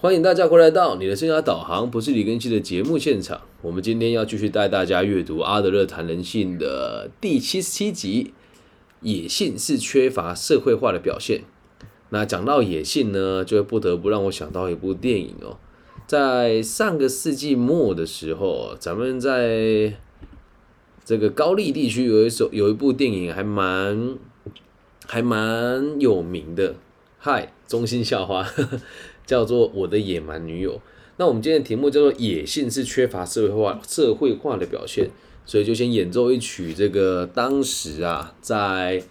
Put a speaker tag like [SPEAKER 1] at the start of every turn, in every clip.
[SPEAKER 1] 欢迎大家回来到你的生涯导航，不是李根熙的节目现场。我们今天要继续带大家阅读阿德勒谈人性的第七十七集：野性是缺乏社会化的表现。那讲到野性呢，就不得不让我想到一部电影哦。在上个世纪末的时候，咱们在这个高丽地区有一首有一部电影，还蛮还蛮有名的。嗨，中心校花。叫做我的野蛮女友。那我们今天的题目叫做野性是缺乏社会化社会化的表现，所以就先演奏一曲这个当时啊在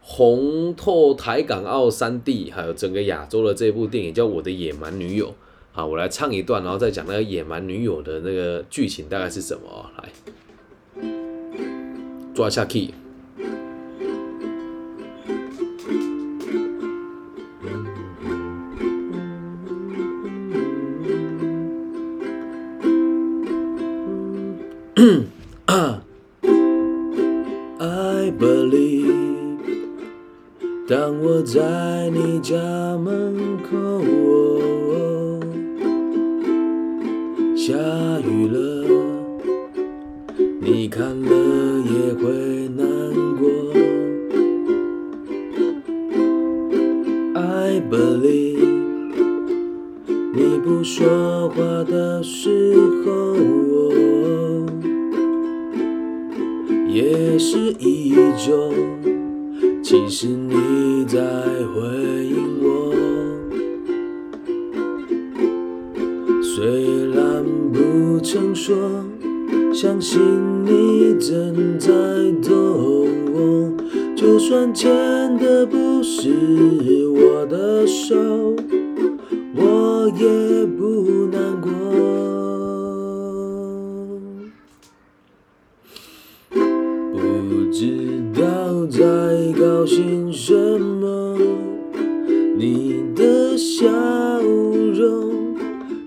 [SPEAKER 1] 红透台港澳三地还有整个亚洲的这部电影叫我的野蛮女友。好，我来唱一段，然后再讲那个野蛮女友的那个剧情大概是什么。来，抓下 key。I believe，当我在你家门口，下雨了，你看了也会难过。I believe，你不说话的时候。也是一种，其实你在回应我。虽然不曾说，相信你正在懂。就算牵的不是我的手，在高兴什么？你的笑容，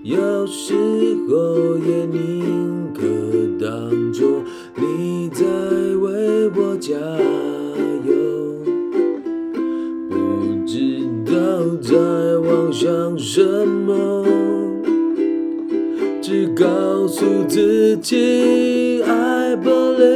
[SPEAKER 1] 有时候也宁可当作你在为我加油。不知道在妄想什么，只告诉自己，I believe。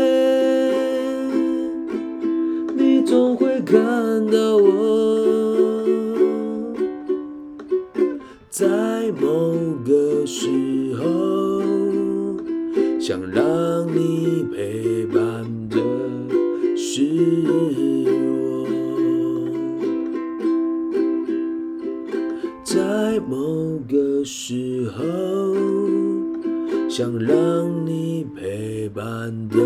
[SPEAKER 1] 想让你陪伴的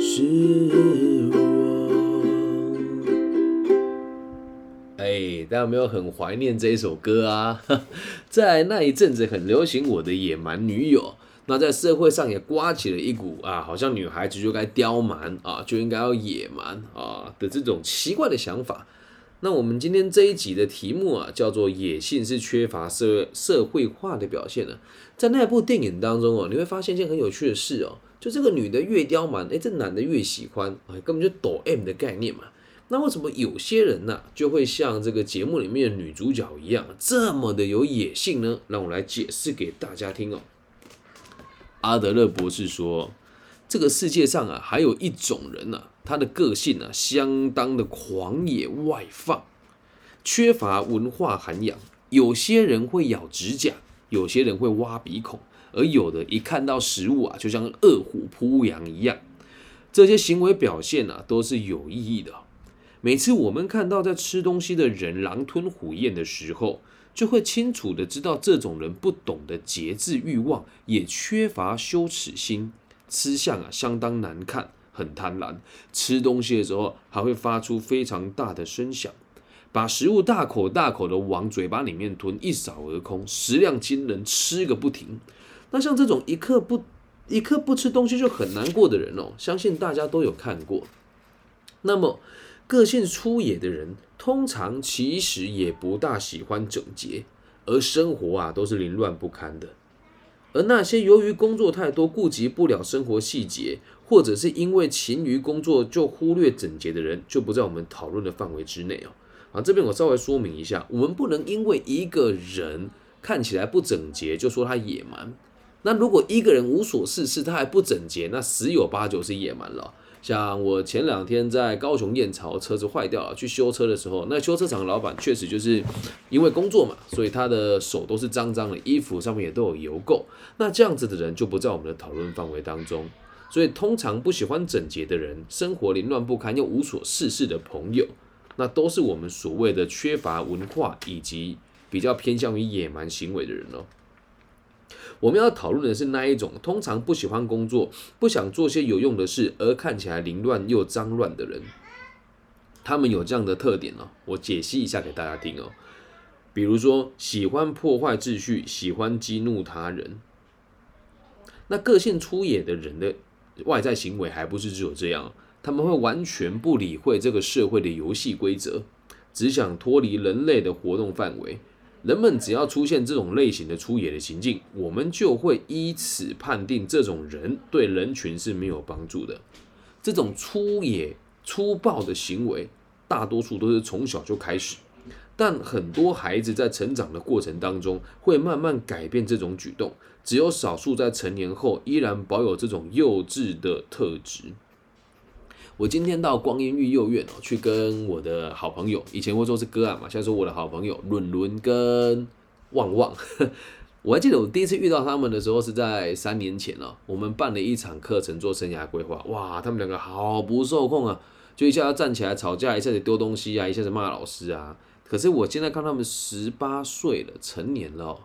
[SPEAKER 1] 是我。哎，大家有没有很怀念这一首歌啊？在那一阵子很流行我的野蛮女友，那在社会上也刮起了一股啊，好像女孩子就该刁蛮啊，就应该要野蛮啊的这种奇怪的想法。那我们今天这一集的题目啊，叫做“野性是缺乏社社会化的表现”呢。在那部电影当中哦，你会发现一件很有趣的事哦，就这个女的越刁蛮，哎，这男的越喜欢，哎，根本就抖 M 的概念嘛。那为什么有些人呢就会像这个节目里面的女主角一样这么的有野性呢？让我来解释给大家听哦。阿德勒博士说，这个世界上啊还有一种人呢，他的个性呢相当的狂野外放，缺乏文化涵养。有些人会咬指甲，有些人会挖鼻孔，而有的一看到食物啊，就像饿虎扑羊一样。这些行为表现呢都是有意义的。每次我们看到在吃东西的人狼吞虎咽的时候，就会清楚的知道这种人不懂得节制欲望，也缺乏羞耻心，吃相啊相当难看，很贪婪。吃东西的时候还会发出非常大的声响，把食物大口大口的往嘴巴里面吞，一扫而空，食量惊人，吃个不停。那像这种一刻不一刻不吃东西就很难过的人哦，相信大家都有看过。那么。个性粗野的人，通常其实也不大喜欢整洁，而生活啊都是凌乱不堪的。而那些由于工作太多，顾及不了生活细节，或者是因为勤于工作就忽略整洁的人，就不在我们讨论的范围之内哦。啊，这边我稍微说明一下，我们不能因为一个人看起来不整洁，就说他野蛮。那如果一个人无所事事，他还不整洁，那十有八九是野蛮了。像我前两天在高雄燕巢车子坏掉了，去修车的时候，那修车厂老板确实就是因为工作嘛，所以他的手都是脏脏的，衣服上面也都有油垢。那这样子的人就不在我们的讨论范围当中。所以通常不喜欢整洁的人，生活凌乱不堪又无所事事的朋友，那都是我们所谓的缺乏文化以及。比较偏向于野蛮行为的人哦，我们要讨论的是那一种通常不喜欢工作、不想做些有用的事，而看起来凌乱又脏乱的人。他们有这样的特点哦，我解析一下给大家听哦。比如说，喜欢破坏秩序，喜欢激怒他人。那个性粗野的人的外在行为还不是只有这样，他们会完全不理会这个社会的游戏规则，只想脱离人类的活动范围。人们只要出现这种类型的粗野的行径，我们就会依此判定这种人对人群是没有帮助的。这种粗野粗暴的行为，大多数都是从小就开始，但很多孩子在成长的过程当中会慢慢改变这种举动，只有少数在成年后依然保有这种幼稚的特质。我今天到光阴育幼院哦，去跟我的好朋友，以前会说是哥啊嘛，现在说我的好朋友伦伦跟旺旺。我还记得我第一次遇到他们的时候是在三年前了，我们办了一场课程做生涯规划，哇，他们两个好不受控啊，就一下要站起来吵架，一下子丢东西啊，一下子骂老师啊。可是我现在看他们十八岁了，成年了，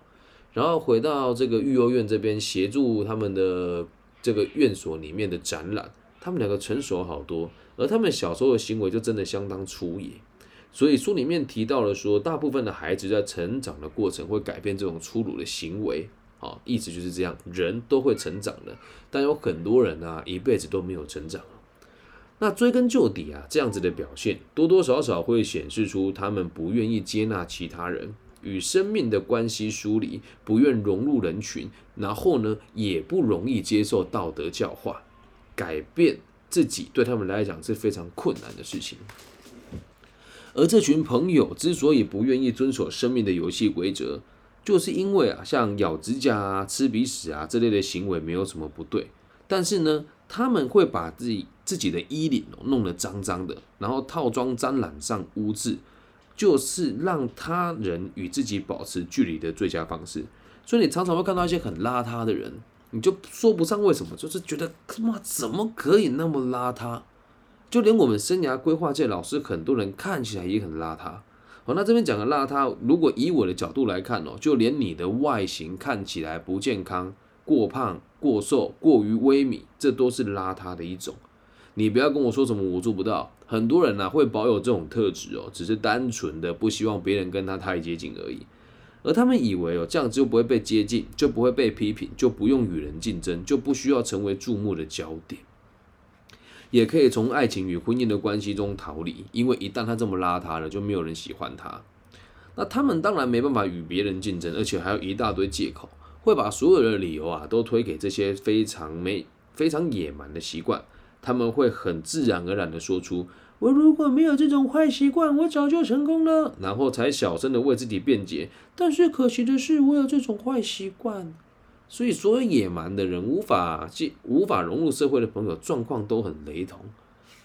[SPEAKER 1] 然后回到这个育幼院这边协助他们的这个院所里面的展览。他们两个成熟好多，而他们小时候的行为就真的相当粗野，所以书里面提到了说，大部分的孩子在成长的过程会改变这种粗鲁的行为，啊，意思就是这样，人都会成长的，但有很多人啊，一辈子都没有成长。那追根究底啊，这样子的表现多多少少会显示出他们不愿意接纳其他人，与生命的关系疏离，不愿融入人群，然后呢，也不容易接受道德教化。改变自己对他们来讲是非常困难的事情，而这群朋友之所以不愿意遵守生命的游戏规则，就是因为啊，像咬指甲啊、吃鼻屎啊这类的行为没有什么不对，但是呢，他们会把自己自己的衣领弄得脏脏的，然后套装沾染上污渍，就是让他人与自己保持距离的最佳方式。所以你常常会看到一些很邋遢的人。你就说不上为什么，就是觉得他妈怎么可以那么邋遢？就连我们生涯规划界老师，很多人看起来也很邋遢。好，那这边讲的邋遢，如果以我的角度来看哦，就连你的外形看起来不健康、过胖、过瘦、过于微米，这都是邋遢的一种。你不要跟我说什么我做不到，很多人呢会保有这种特质哦，只是单纯的不希望别人跟他太接近而已。而他们以为哦，这样子就不会被接近，就不会被批评，就不用与人竞争，就不需要成为注目的焦点，也可以从爱情与婚姻的关系中逃离。因为一旦他这么邋遢了，就没有人喜欢他。那他们当然没办法与别人竞争，而且还有一大堆借口，会把所有的理由啊都推给这些非常没、非常野蛮的习惯。他们会很自然而然的说出。我如果没有这种坏习惯，我早就成功了。然后才小声的为自己辩解。但是可惜的是，我有这种坏习惯，所以所有野蛮的人无法进、无法融入社会的朋友，状况都很雷同。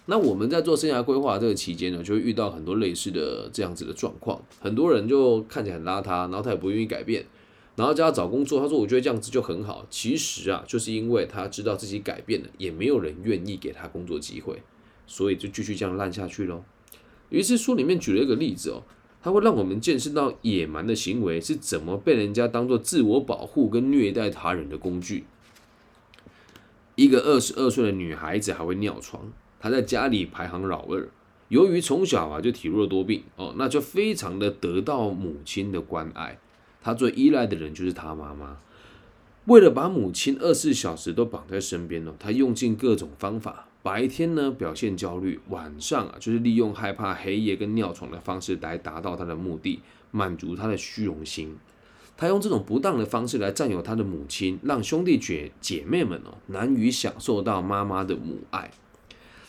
[SPEAKER 1] 那我们在做生涯规划这个期间呢，就会遇到很多类似的这样子的状况。很多人就看起来很邋遢，然后他也不愿意改变，然后叫他找工作，他说我觉得这样子就很好。其实啊，就是因为他知道自己改变了，也没有人愿意给他工作机会。所以就继续这样烂下去喽。于是书里面举了一个例子哦，它会让我们见识到野蛮的行为是怎么被人家当做自我保护跟虐待他人的工具。一个二十二岁的女孩子还会尿床，她在家里排行老二，由于从小啊就体弱多病哦，那就非常的得到母亲的关爱。她最依赖的人就是她妈妈。为了把母亲二十四小时都绑在身边呢，她用尽各种方法。白天呢表现焦虑，晚上啊就是利用害怕黑夜跟尿床的方式来达到他的目的，满足他的虚荣心。他用这种不当的方式来占有他的母亲，让兄弟姐姐妹们哦难以享受到妈妈的母爱。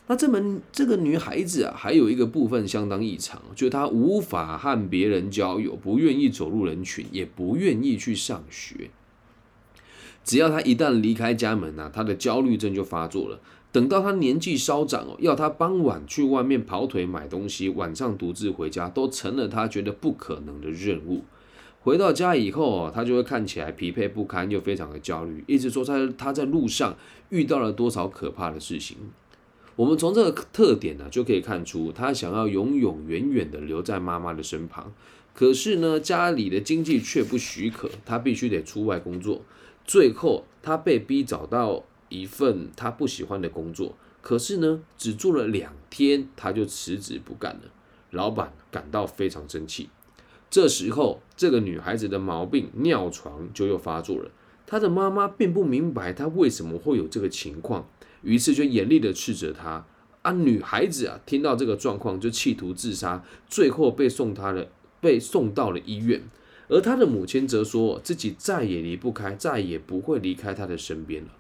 [SPEAKER 1] 那这门这个女孩子啊，还有一个部分相当异常，就是她无法和别人交友，不愿意走入人群，也不愿意去上学。只要她一旦离开家门啊，她的焦虑症就发作了。等到他年纪稍长哦，要他傍晚去外面跑腿买东西，晚上独自回家，都成了他觉得不可能的任务。回到家以后哦，他就会看起来疲惫不堪，又非常的焦虑，一直说她她在路上遇到了多少可怕的事情。我们从这个特点呢，就可以看出他想要永永远远的留在妈妈的身旁，可是呢，家里的经济却不许可，他必须得出外工作。最后，他被逼找到一份他不喜欢的工作，可是呢，只做了两天，他就辞职不干了。老板感到非常生气。这时候，这个女孩子的毛病尿床就又发作了。她的妈妈并不明白她为什么会有这个情况。于是就严厉的斥责她啊，女孩子啊，听到这个状况就企图自杀，最后被送她的被送到了医院，而她的母亲则说自己再也离不开，再也不会离开她的身边了。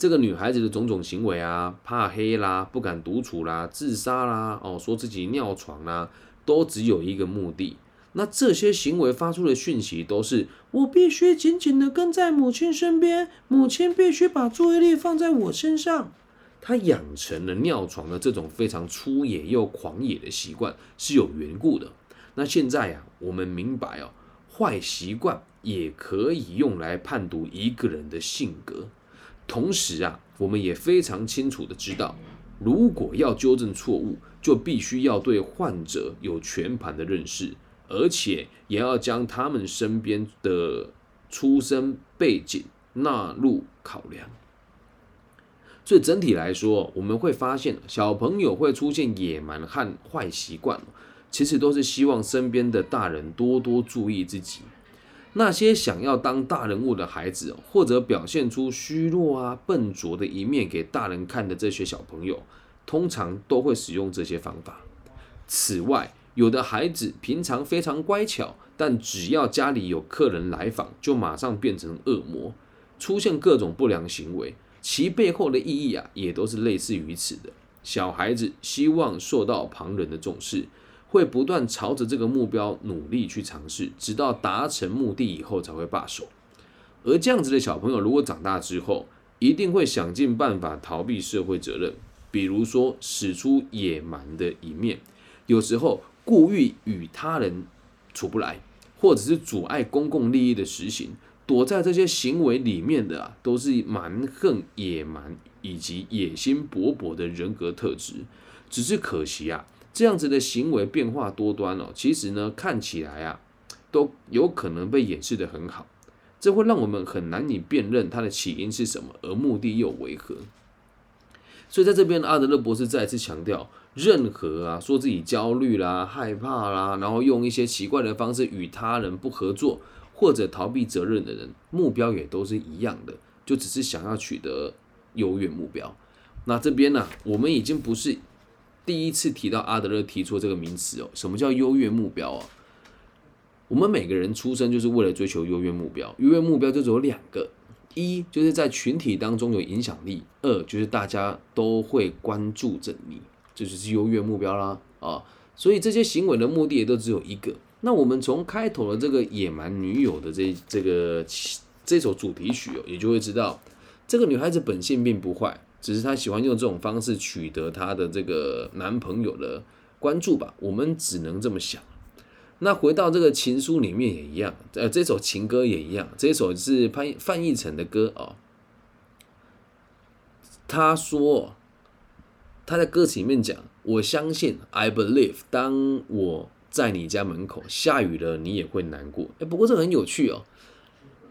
[SPEAKER 1] 这个女孩子的种种行为啊，怕黑啦，不敢独处啦，自杀啦，哦，说自己尿床啦，都只有一个目的。那这些行为发出的讯息都是：我必须紧紧的跟在母亲身边，母亲必须把注意力放在我身上。他养成了尿床的这种非常粗野又狂野的习惯是有缘故的。那现在呀，我们明白哦，坏习惯也可以用来判读一个人的性格。同时啊，我们也非常清楚的知道，如果要纠正错误，就必须要对患者有全盘的认识。而且也要将他们身边的出生背景纳入考量。所以整体来说，我们会发现小朋友会出现野蛮和坏习惯，其实都是希望身边的大人多多注意自己。那些想要当大人物的孩子，或者表现出虚弱啊、笨拙的一面给大人看的这些小朋友，通常都会使用这些方法。此外，有的孩子平常非常乖巧，但只要家里有客人来访，就马上变成恶魔，出现各种不良行为。其背后的意义啊，也都是类似于此的。小孩子希望受到旁人的重视，会不断朝着这个目标努力去尝试，直到达成目的以后才会罢手。而这样子的小朋友，如果长大之后，一定会想尽办法逃避社会责任，比如说使出野蛮的一面，有时候。故意与他人处不来，或者是阻碍公共利益的实行，躲在这些行为里面的啊，都是蛮横、野蛮以及野心勃勃的人格特质。只是可惜啊，这样子的行为变化多端哦，其实呢，看起来啊，都有可能被掩饰的很好，这会让我们很难以辨认它的起因是什么，而目的又为何。所以在这边，阿德勒博士再次强调。任何啊，说自己焦虑啦、害怕啦，然后用一些奇怪的方式与他人不合作或者逃避责任的人，目标也都是一样的，就只是想要取得优越目标。那这边呢，我们已经不是第一次提到阿德勒提出这个名词哦。什么叫优越目标啊？我们每个人出生就是为了追求优越目标，优越目标就只有两个：一就是在群体当中有影响力；二就是大家都会关注着你。这就是优越目标啦啊！所以这些行为的目的也都只有一个。那我们从开头的这个野蛮女友的这这个这首主题曲哦，也就会知道，这个女孩子本性并不坏，只是她喜欢用这种方式取得她的这个男朋友的关注吧。我们只能这么想。那回到这个情书里面也一样，呃，这首情歌也一样，这首是潘范逸臣的歌哦。他说。他在歌词里面讲：“我相信，I believe，当我在你家门口下雨了，你也会难过。哎，不过这很有趣哦，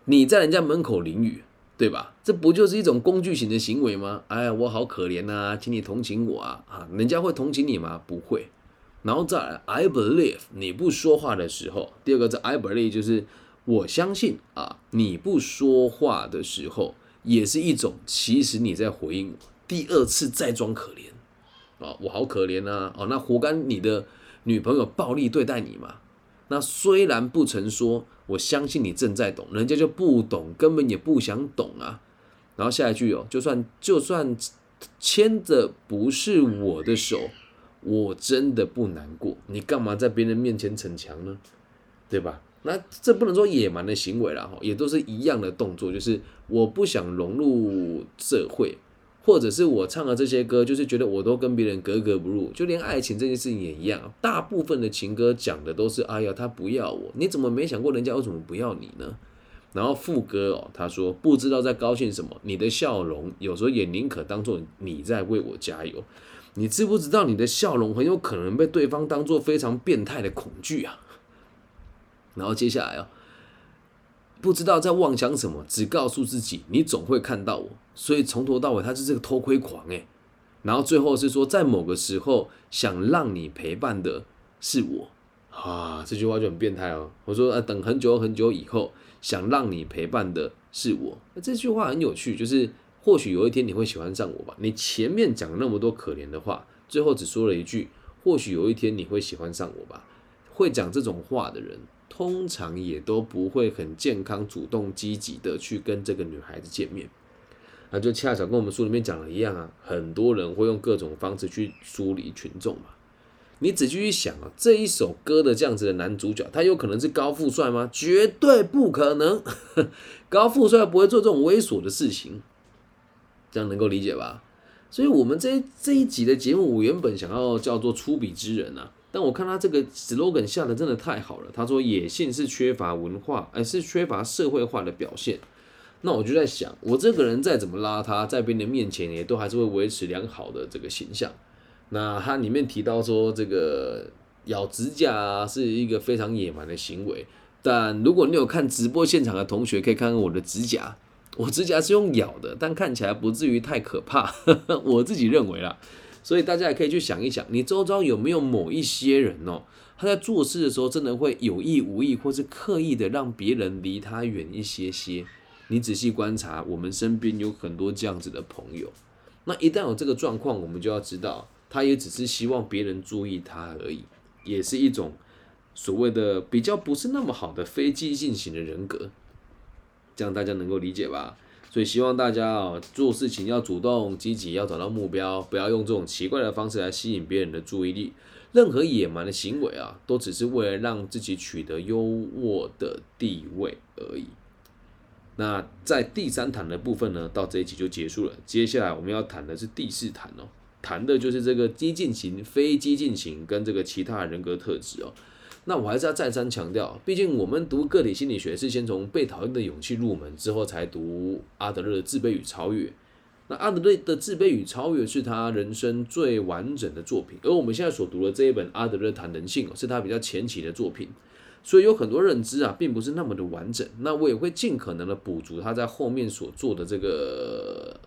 [SPEAKER 1] 你在人家门口淋雨，对吧？这不就是一种工具型的行为吗？哎，我好可怜呐，请你同情我啊！啊，人家会同情你吗？不会。然后再来，I believe，你不说话的时候，第二个是 I believe，就是我相信啊，你不说话的时候，也是一种其实你在回应我。第二次再装可怜。”啊，我好可怜呐！哦，那活该你的女朋友暴力对待你嘛？那虽然不曾说，我相信你正在懂，人家就不懂，根本也不想懂啊。然后下一句哦，就算就算牵的不是我的手，我真的不难过。你干嘛在别人面前逞强呢？对吧？那这不能说野蛮的行为啦，也都是一样的动作，就是我不想融入社会，或者是我唱的这些歌，就是觉得我都跟别人格格不入，就连爱情这件事情也一样。大部分的情歌讲的都是，哎呀，他不要我，你怎么没想过人家为什么不要你呢？然后副歌哦，他说不知道在高兴什么，你的笑容有时候也宁可当做你在为我加油。你知不知道你的笑容很有可能被对方当做非常变态的恐惧啊？然后接下来啊，不知道在妄想什么，只告诉自己你总会看到我。所以从头到尾他就是个偷窥狂诶。然后最后是说在某个时候想让你陪伴的是我啊，这句话就很变态哦。我说啊，等很久很久以后。想让你陪伴的是我，那这句话很有趣，就是或许有一天你会喜欢上我吧。你前面讲那么多可怜的话，最后只说了一句，或许有一天你会喜欢上我吧。会讲这种话的人，通常也都不会很健康、主动、积极的去跟这个女孩子见面。那就恰巧跟我们书里面讲的一样啊，很多人会用各种方式去疏离群众嘛。你仔细去想啊，这一首歌的这样子的男主角，他有可能是高富帅吗？绝对不可能，高富帅不会做这种猥琐的事情，这样能够理解吧？所以，我们这这一集的节目，我原本想要叫做出笔之人啊，但我看他这个 slogan 下的真的太好了。他说野性是缺乏文化，而是缺乏社会化的表现。那我就在想，我这个人再怎么邋遢，在别人面前也都还是会维持良好的这个形象。那它里面提到说，这个咬指甲是一个非常野蛮的行为。但如果你有看直播现场的同学，可以看看我的指甲，我指甲是用咬的，但看起来不至于太可怕。我自己认为啦，所以大家也可以去想一想，你周遭有没有某一些人哦，他在做事的时候真的会有意无意，或是刻意的让别人离他远一些些。你仔细观察，我们身边有很多这样子的朋友。那一旦有这个状况，我们就要知道。他也只是希望别人注意他而已，也是一种所谓的比较不是那么好的非激进型的人格，这样大家能够理解吧？所以希望大家啊做事情要主动积极，要找到目标，不要用这种奇怪的方式来吸引别人的注意力。任何野蛮的行为啊，都只是为了让自己取得优渥的地位而已。那在第三谈的部分呢，到这一集就结束了。接下来我们要谈的是第四谈哦。谈的就是这个激进型、非激进型跟这个其他人格特质哦。那我还是要再三强调，毕竟我们读个体心理学是先从被讨厌的勇气入门，之后才读阿德勒的自卑与超越。那阿德勒的自卑与超越是他人生最完整的作品，而我们现在所读的这一本阿德勒谈人性哦，是他比较前期的作品，所以有很多认知啊，并不是那么的完整。那我也会尽可能的补足他在后面所做的这个。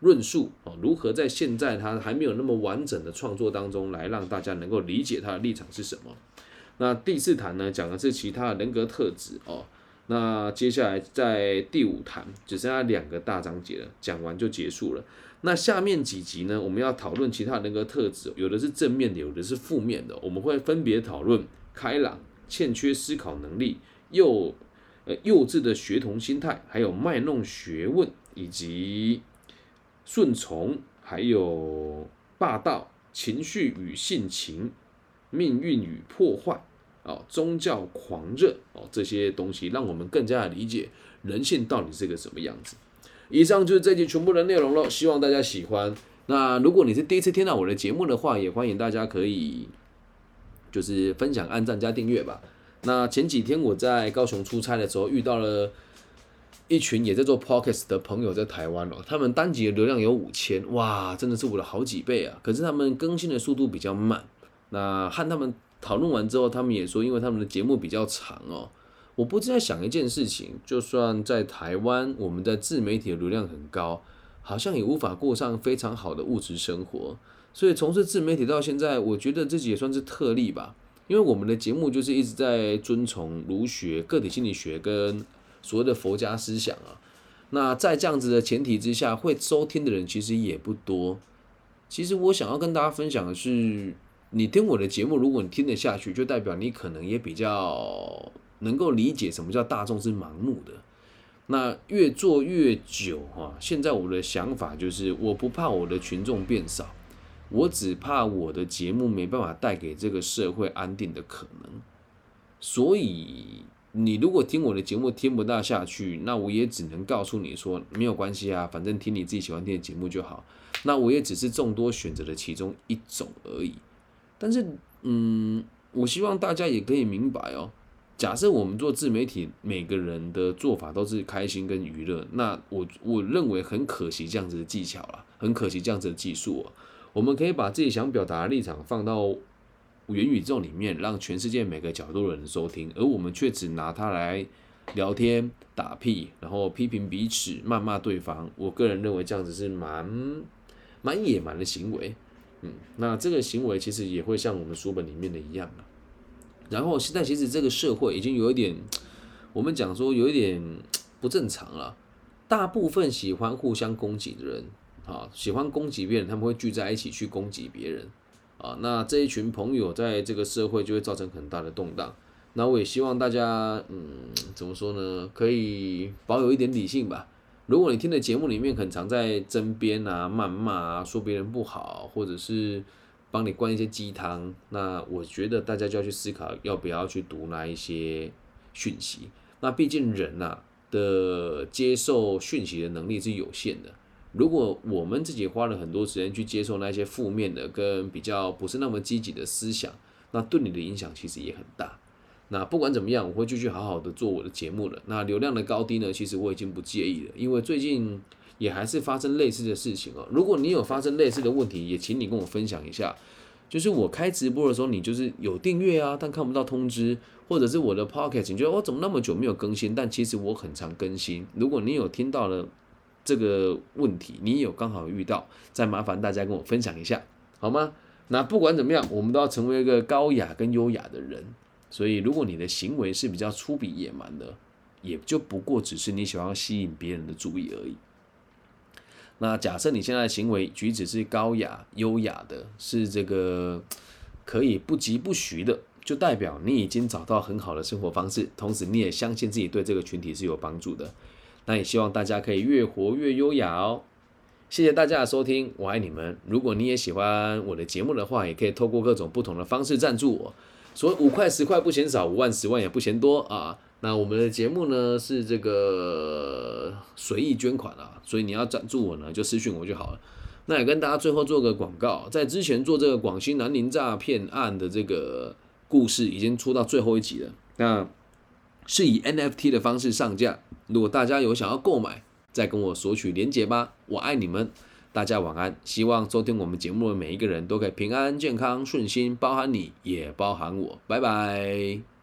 [SPEAKER 1] 论述啊，如何在现在他还没有那么完整的创作当中，来让大家能够理解他的立场是什么？那第四谈呢，讲的是其他的人格特质哦。那接下来在第五谈只剩下两个大章节了，讲完就结束了。那下面几集呢，我们要讨论其他人格特质，有的是正面的，有的是负面的。我们会分别讨论开朗、欠缺思考能力、幼呃幼稚的学童心态，还有卖弄学问以及。顺从，还有霸道、情绪与性情、命运与破坏，哦，宗教狂热，哦，这些东西让我们更加的理解人性到底是个什么样子。以上就是这集全部的内容了，希望大家喜欢。那如果你是第一次听到我的节目的话，也欢迎大家可以就是分享、按赞加订阅吧。那前几天我在高雄出差的时候遇到了。一群也在做 podcast 的朋友在台湾哦，他们单集的流量有五千，哇，真的是我的好几倍啊！可是他们更新的速度比较慢。那和他们讨论完之后，他们也说，因为他们的节目比较长哦。我不知在想一件事情，就算在台湾，我们的自媒体的流量很高，好像也无法过上非常好的物质生活。所以从事自媒体到现在，我觉得自己也算是特例吧，因为我们的节目就是一直在遵从儒学、个体心理学跟。所谓的佛家思想啊，那在这样子的前提之下，会收听的人其实也不多。其实我想要跟大家分享的是，你听我的节目，如果你听得下去，就代表你可能也比较能够理解什么叫大众是盲目的。那越做越久哈，现在我的想法就是，我不怕我的群众变少，我只怕我的节目没办法带给这个社会安定的可能。所以，你如果听我的节目听不大下去，那我也只能告诉你说，没有关系啊，反正听你自己喜欢听的节目就好。那我也只是众多选择的其中一种而已。但是，嗯，我希望大家也可以明白哦。假设我们做自媒体，每个人的做法都是开心跟娱乐，那我我认为很可惜这样子的技巧啦，很可惜这样子的技术。哦我们可以把自己想表达的立场放到元宇宙里面，让全世界每个角度的人收听，而我们却只拿它来聊天、打屁，然后批评彼此、谩骂对方。我个人认为这样子是蛮蛮野蛮的行为。嗯，那这个行为其实也会像我们书本里面的一样啊。然后现在其实这个社会已经有一点，我们讲说有一点 不正常了。大部分喜欢互相攻击的人，啊，喜欢攻击别人，他们会聚在一起去攻击别人，啊，那这一群朋友在这个社会就会造成很大的动荡。那我也希望大家，嗯，怎么说呢？可以保有一点理性吧。如果你听的节目里面很常在争辩啊、谩骂啊、说别人不好，或者是。帮你灌一些鸡汤，那我觉得大家就要去思考要不要去读那一些讯息。那毕竟人呐的接受讯息的能力是有限的。如果我们自己花了很多时间去接受那些负面的跟比较不是那么积极的思想，那对你的影响其实也很大。那不管怎么样，我会继续好好的做我的节目了。那流量的高低呢，其实我已经不介意了，因为最近。也还是发生类似的事情哦。如果你有发生类似的问题，也请你跟我分享一下。就是我开直播的时候，你就是有订阅啊，但看不到通知，或者是我的 Pocket，你觉得我怎么那么久没有更新？但其实我很常更新。如果你有听到了这个问题，你有刚好遇到，再麻烦大家跟我分享一下，好吗？那不管怎么样，我们都要成为一个高雅跟优雅的人。所以，如果你的行为是比较粗鄙野蛮的，也就不过只是你喜欢吸引别人的注意而已。那假设你现在的行为举止是高雅、优雅的，是这个可以不疾不徐的，就代表你已经找到很好的生活方式，同时你也相信自己对这个群体是有帮助的。那也希望大家可以越活越优雅哦。谢谢大家的收听，我爱你们。如果你也喜欢我的节目的话，也可以透过各种不同的方式赞助我，所以五块十块不嫌少，五万十万也不嫌多啊。那我们的节目呢是这个随意捐款啊，所以你要赞助我呢就私信我就好了。那也跟大家最后做个广告，在之前做这个广西南宁诈骗案的这个故事已经出到最后一集了，那是以 NFT 的方式上架。如果大家有想要购买，再跟我索取链接吧。我爱你们，大家晚安。希望收听我们节目的每一个人都可以平安、健康、顺心，包含你也包含我。拜拜。